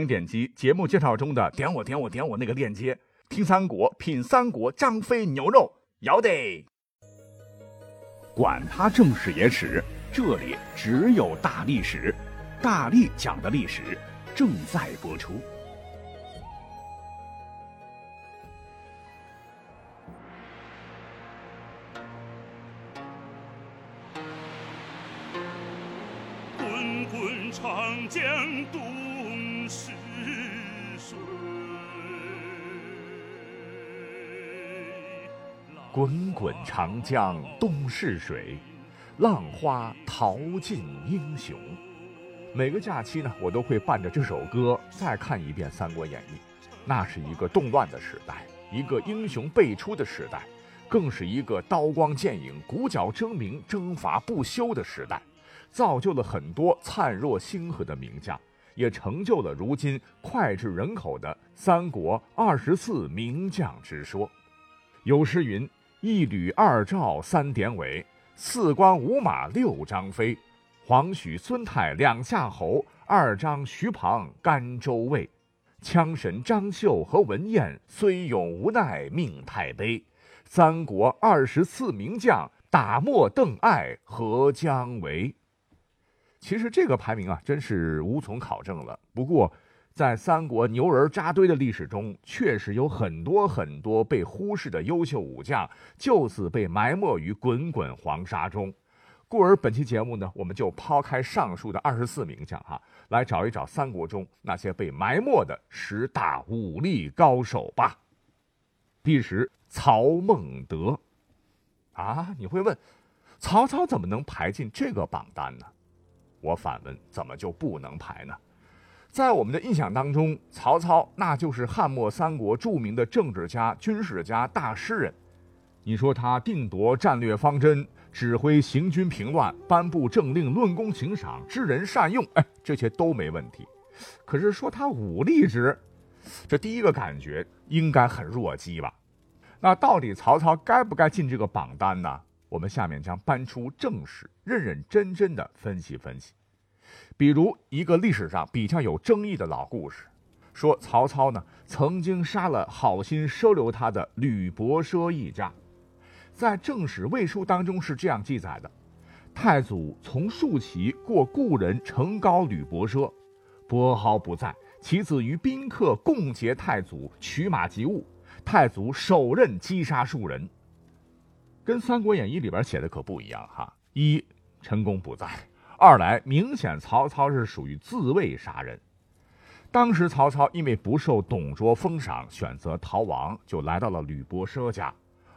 请点击节目介绍中的“点我点我点我”那个链接，听三国，品三国，张飞牛肉，要得！管他正史野史，这里只有大历史，大力讲的历史正在播出。滚滚长江东逝水，滚滚长江东逝水，浪花淘尽英雄。每个假期呢，我都会伴着这首歌再看一遍《三国演义》。那是一个动乱的时代，一个英雄辈出的时代，更是一个刀光剑影、鼓角争鸣、征伐不休的时代，造就了很多灿若星河的名将，也成就了如今脍炙人口的三国二十四名将之说。有诗云：“一吕二赵三典韦，四关五马六张飞，黄许孙泰两夏侯，二张徐庞甘州卫。枪神张绣和文彦，虽勇无奈命太悲。三国二十四名将，打没邓艾何姜维。”其实这个排名啊，真是无从考证了。不过，在三国牛人扎堆的历史中，确实有很多很多被忽视的优秀武将，就此被埋没于滚滚黄沙中。故而本期节目呢，我们就抛开上述的二十四名将哈，来找一找三国中那些被埋没的十大武力高手吧。第十，曹孟德。啊，你会问，曹操怎么能排进这个榜单呢？我反问，怎么就不能排呢？在我们的印象当中，曹操那就是汉末三国著名的政治家、军事家、大诗人。你说他定夺战略方针。指挥行军平乱，颁布政令，论功行赏，知人善用，哎，这些都没问题。可是说他武力值，这第一个感觉应该很弱鸡吧？那到底曹操该不该进这个榜单呢？我们下面将搬出正史，认认真真的分析分析。比如一个历史上比较有争议的老故事，说曹操呢曾经杀了好心收留他的吕伯奢一家。在《正史魏书》当中是这样记载的：太祖从庶骑过故人成高吕伯奢，伯豪不在，其子与宾客共劫太祖，取马及物。太祖手刃击杀数人。跟《三国演义》里边写的可不一样哈！一陈宫不在，二来明显曹操是属于自卫杀人。当时曹操因为不受董卓封赏，选择逃亡，就来到了吕伯奢家。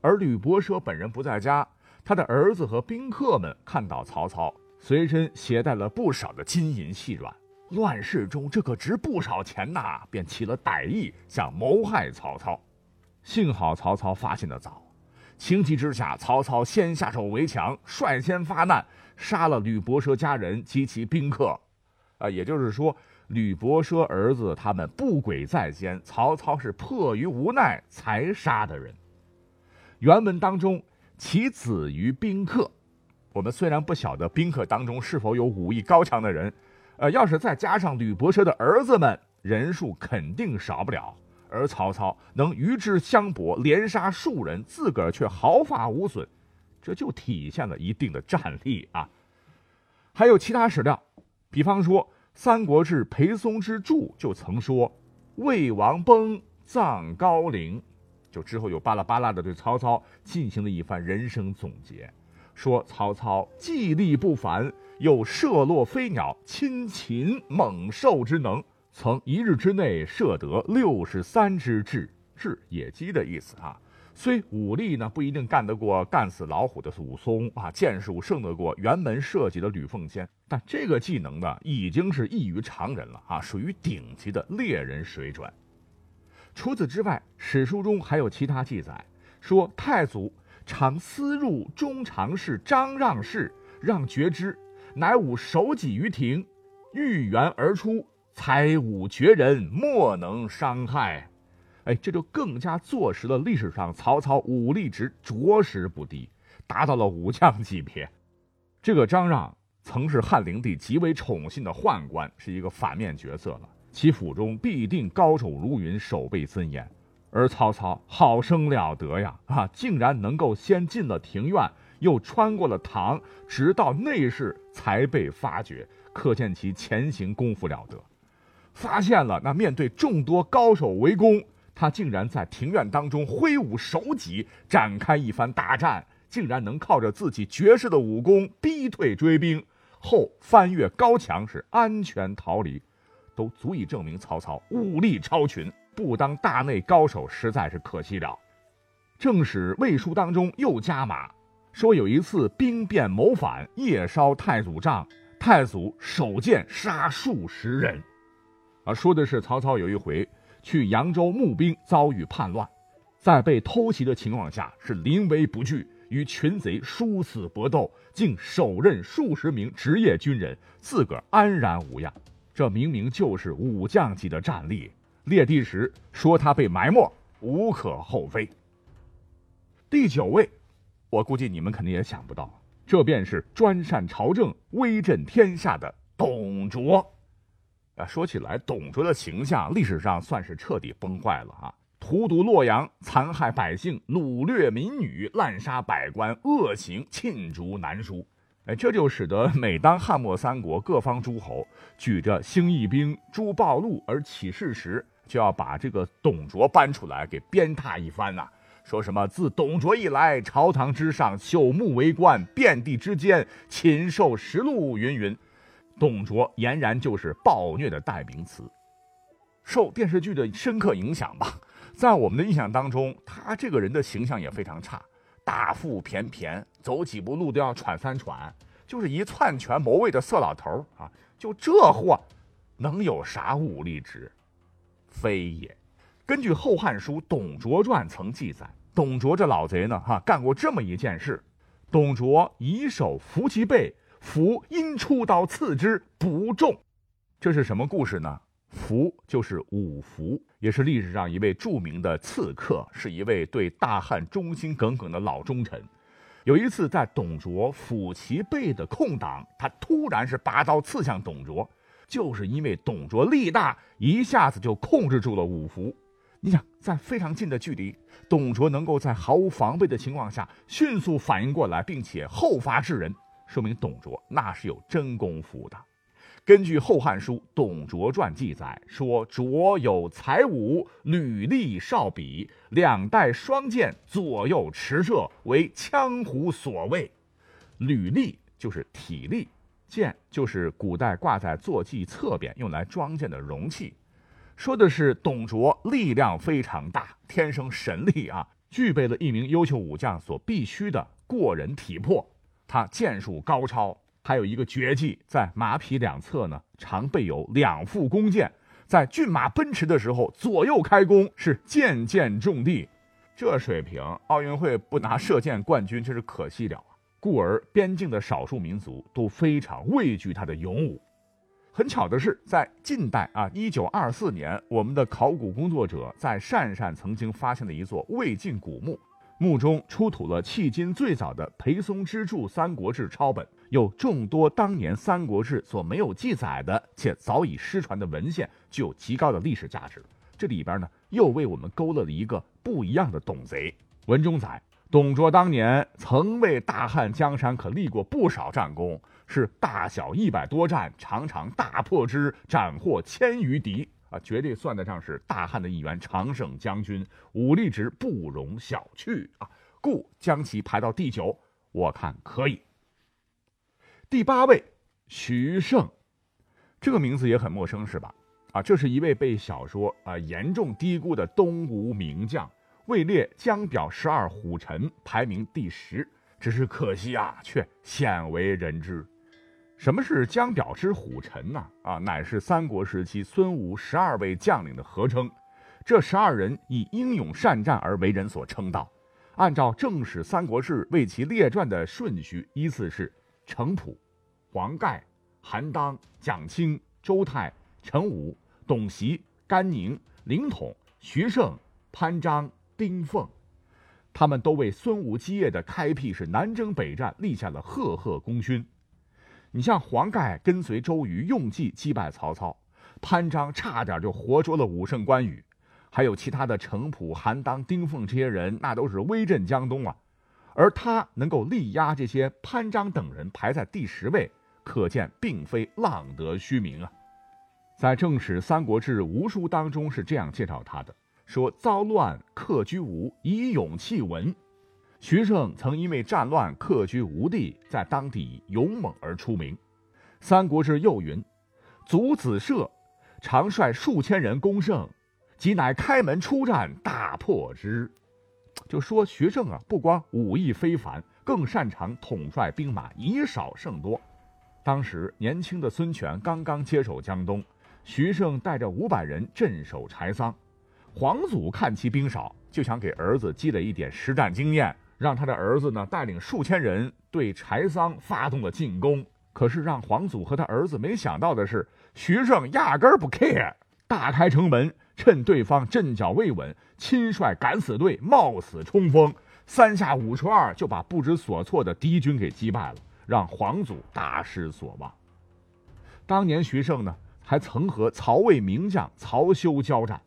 而吕伯奢本人不在家，他的儿子和宾客们看到曹操随身携带了不少的金银细软，乱世中这可值不少钱呐，便起了歹意，想谋害曹操。幸好曹操发现的早，情急之下，曹操先下手为强，率先发难，杀了吕伯奢家人及其宾客。啊，也就是说，吕伯奢儿子他们不轨在先，曹操是迫于无奈才杀的人。原文当中，其子于宾客。我们虽然不晓得宾客当中是否有武艺高强的人，呃，要是再加上吕伯奢的儿子们，人数肯定少不了。而曹操能与之相搏，连杀数人，自个儿却毫发无损，这就体现了一定的战力啊。还有其他史料，比方说《三国志·裴松之注》就曾说：“魏王崩，葬高陵。”就之后又巴拉巴拉的对曹操进行了一番人生总结，说曹操技力不凡，有射落飞鸟、亲禽猛兽之能，曾一日之内射得六十三只雉，雉野鸡的意思啊。虽武力呢不一定干得过干死老虎的武松啊，剑术胜得过辕门射戟的吕奉先，但这个技能呢已经是异于常人了啊，属于顶级的猎人水准。除此之外，史书中还有其他记载，说太祖常私入中常侍张让室，让决之，乃吾守己于庭，御园而出，才武绝人，莫能伤害。哎，这就更加坐实了历史上曹操武力值着实不低，达到了武将级别。这个张让曾是汉灵帝极为宠信的宦官，是一个反面角色了。其府中必定高手如云，守备森严。而曹操好生了得呀，啊，竟然能够先进了庭院，又穿过了堂，直到内室才被发觉，可见其前行功夫了得。发现了，那面对众多高手围攻，他竟然在庭院当中挥舞手戟，展开一番大战，竟然能靠着自己绝世的武功逼退追兵，后翻越高墙是安全逃离，都足以证明曹操武力超群。不当大内高手实在是可惜了。正史魏书当中又加码，说有一次兵变谋反，夜烧太祖帐，太祖手剑杀数十人。啊，说的是曹操有一回去扬州募兵，遭遇叛乱，在被偷袭的情况下是临危不惧，与群贼殊死搏斗，竟手刃数十名职业军人，自个儿安然无恙。这明明就是武将级的战力。列第时说他被埋没，无可厚非。第九位，我估计你们肯定也想不到，这便是专擅朝政、威震天下的董卓。啊，说起来，董卓的形象历史上算是彻底崩坏了啊！荼毒洛阳，残害百姓，掳掠民女，滥杀百官，恶行罄竹难书。哎，这就使得每当汉末三国各方诸侯举着兴义兵、诛暴戮而起事时，就要把这个董卓搬出来给鞭挞一番呐，说什么自董卓以来，朝堂之上朽木为官，遍地之间禽兽食禄，云云。董卓俨然就是暴虐的代名词。受电视剧的深刻影响吧，在我们的印象当中，他这个人的形象也非常差，大腹便便，走几步路都要喘三喘，就是一篡权谋位的色老头啊！就这货，能有啥武力值？非也，根据《后汉书·董卓传》曾记载，董卓这老贼呢，哈，干过这么一件事：董卓以手扶其背，福因出刀刺之，不中。这是什么故事呢？福就是五福，也是历史上一位著名的刺客，是一位对大汉忠心耿耿的老忠臣。有一次，在董卓抚其背的空档，他突然是拔刀刺向董卓。就是因为董卓力大，一下子就控制住了五福。你想，在非常近的距离，董卓能够在毫无防备的情况下迅速反应过来，并且后发制人，说明董卓那是有真功夫的。根据《后汉书·董卓传》记载说，卓有才武，履历少比，两带双剑，左右持射，为羌胡所畏。履历就是体力。剑就是古代挂在坐骑侧边用来装剑的容器，说的是董卓力量非常大，天生神力啊，具备了一名优秀武将所必须的过人体魄。他剑术高超，还有一个绝技，在马匹两侧呢常备有两副弓箭，在骏马奔驰的时候左右开弓，是箭箭中地。这水平，奥运会不拿射箭冠军真是可惜了啊！故而，边境的少数民族都非常畏惧他的勇武。很巧的是，在近代啊，一九二四年，我们的考古工作者在鄯善曾经发现了一座魏晋古墓，墓中出土了迄今最早的裴松之著《三国志》抄本，有众多当年《三国志》所没有记载的且早已失传的文献，具有极高的历史价值。这里边呢，又为我们勾勒了一个不一样的董贼。文中载。董卓当年曾为大汉江山可立过不少战功，是大小一百多战，常常大破之，斩获千余敌绝对算得上是大汉的一员常胜将军，武力值不容小觑啊，故将其排到第九，我看可以。第八位，徐盛，这个名字也很陌生是吧？啊，这是一位被小说啊严重低估的东吴名将。位列江表十二虎臣，排名第十。只是可惜啊，却鲜为人知。什么是江表之虎臣呢？啊，乃是三国时期孙吴十二位将领的合称。这十二人以英勇善战而为人所称道。按照正史《三国志》为其列传的顺序，依次是程普、黄盖、韩当、蒋钦、周泰、陈武、董袭、甘宁、凌统、徐盛、潘璋。丁奉，他们都为孙吴基业的开辟是南征北战立下了赫赫功勋。你像黄盖跟随周瑜用计击败曹操，潘璋差点就活捉了武圣关羽，还有其他的程普、韩当、丁奉这些人，那都是威震江东啊。而他能够力压这些潘璋等人排在第十位，可见并非浪得虚名啊。在正史《三国志·吴书》当中是这样介绍他的：说遭乱客居吴，以勇气闻。徐盛曾因为战乱客居吴地，在当地勇猛而出名。《三国志》又云：祖子社常率数千人攻胜，即乃开门出战，大破之。就说徐盛啊，不光武艺非凡，更擅长统帅兵马，以少胜多。当时年轻的孙权刚刚接手江东，徐盛带着五百人镇守柴桑。黄祖看其兵少，就想给儿子积累一点实战经验，让他的儿子呢带领数千人对柴桑发动了进攻。可是让黄祖和他儿子没想到的是，徐盛压根不 care，大开城门。趁对方阵脚未稳，亲率敢死队冒死冲锋，三下五除二就把不知所措的敌军给击败了，让黄祖大失所望。当年徐盛呢，还曾和曹魏名将曹休交战，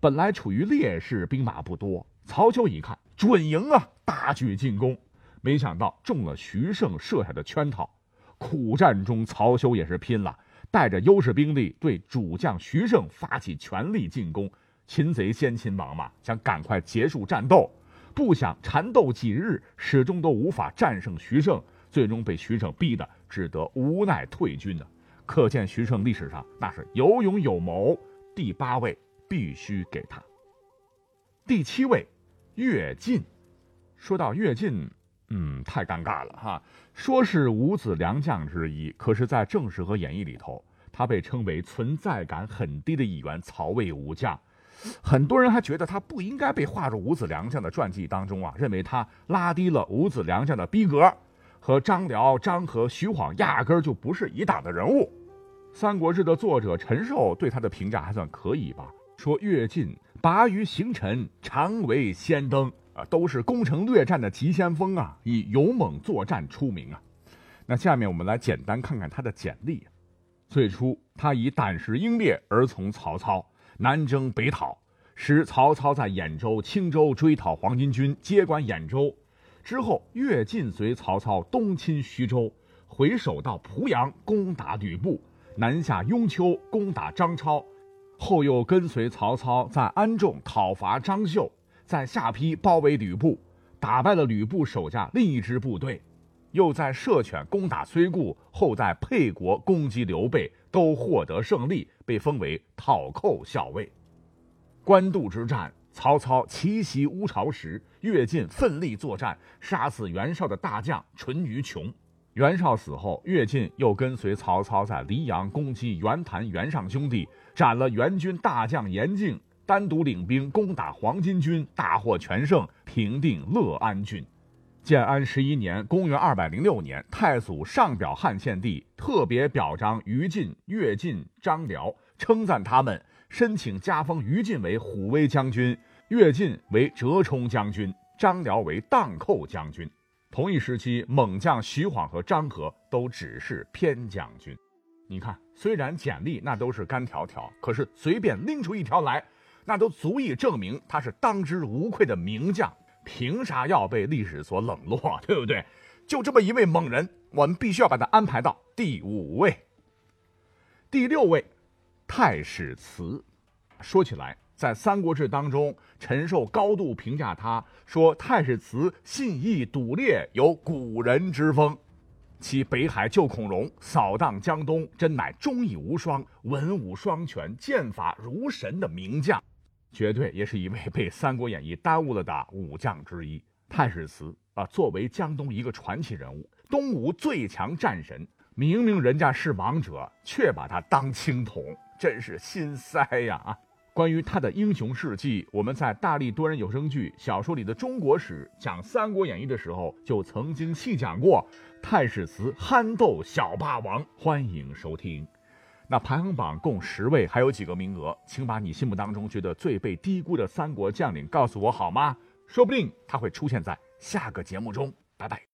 本来处于劣势，兵马不多。曹休一看准赢啊，大举进攻，没想到中了徐盛设下的圈套。苦战中，曹休也是拼了。带着优势兵力对主将徐盛发起全力进攻，擒贼先擒王嘛，想赶快结束战斗，不想缠斗几日，始终都无法战胜徐盛，最终被徐盛逼得只得无奈退军呢。可见徐盛历史上那是有勇有谋。第八位必须给他。第七位，乐进。说到乐进。嗯，太尴尬了哈！说是五子良将之一，可是，在正史和演义里头，他被称为存在感很低的一员曹魏武将。很多人还觉得他不应该被划入五子良将的传记当中啊，认为他拉低了五子良将的逼格，和张辽、张合、徐晃压根儿就不是一档的人物。《三国志》的作者陈寿对他的评价还算可以吧？说乐进拔于行臣，常为先登。啊，都是攻城略战的急先锋啊，以勇猛作战出名啊。那下面我们来简单看看他的简历。最初，他以胆识英烈而从曹操，南征北讨，使曹操在兖州、青州追讨黄巾军，接管兖州。之后，越进随曹操东侵徐州，回首到濮阳，攻打吕布，南下雍丘，攻打张超，后又跟随曹操在安众讨伐张绣。在下邳包围吕布，打败了吕布手下另一支部队，又在射犬攻打崔固，后在沛国攻击刘备，都获得胜利，被封为讨寇校尉。官渡之战，曹操奇袭乌巢时，乐进奋力作战，杀死袁绍的大将淳于琼。袁绍死后，乐进又跟随曹操在黎阳攻击袁谭、袁尚兄弟，斩了袁军大将严敬。单独领兵攻打黄巾军，大获全胜，平定乐安郡。建安十一年（公元206年），太祖上表汉献帝，特别表彰于禁、乐进、张辽，称赞他们，申请加封于禁为虎威将军，乐进为折冲将军，张辽为荡寇将军。同一时期，猛将徐晃和张合都只是偏将军。你看，虽然简历那都是干条条，可是随便拎出一条来。那都足以证明他是当之无愧的名将，凭啥要被历史所冷落？对不对？就这么一位猛人，我们必须要把他安排到第五位。第六位，太史慈。说起来，在《三国志》当中，陈寿高度评价他，说太史慈信义笃烈，有古人之风。其北海救孔融，扫荡江东，真乃忠义无双、文武双全、剑法如神的名将。绝对也是一位被《三国演义》耽误了的武将之一。太史慈啊，作为江东一个传奇人物，东吴最强战神，明明人家是王者，却把他当青铜，真是心塞呀！啊，关于他的英雄事迹，我们在大力多人有声剧小说里的中国史讲《三国演义》的时候，就曾经细讲过太史慈憨豆小霸王，欢迎收听。那排行榜共十位，还有几个名额，请把你心目当中觉得最被低估的三国将领告诉我好吗？说不定他会出现在下个节目中。拜拜。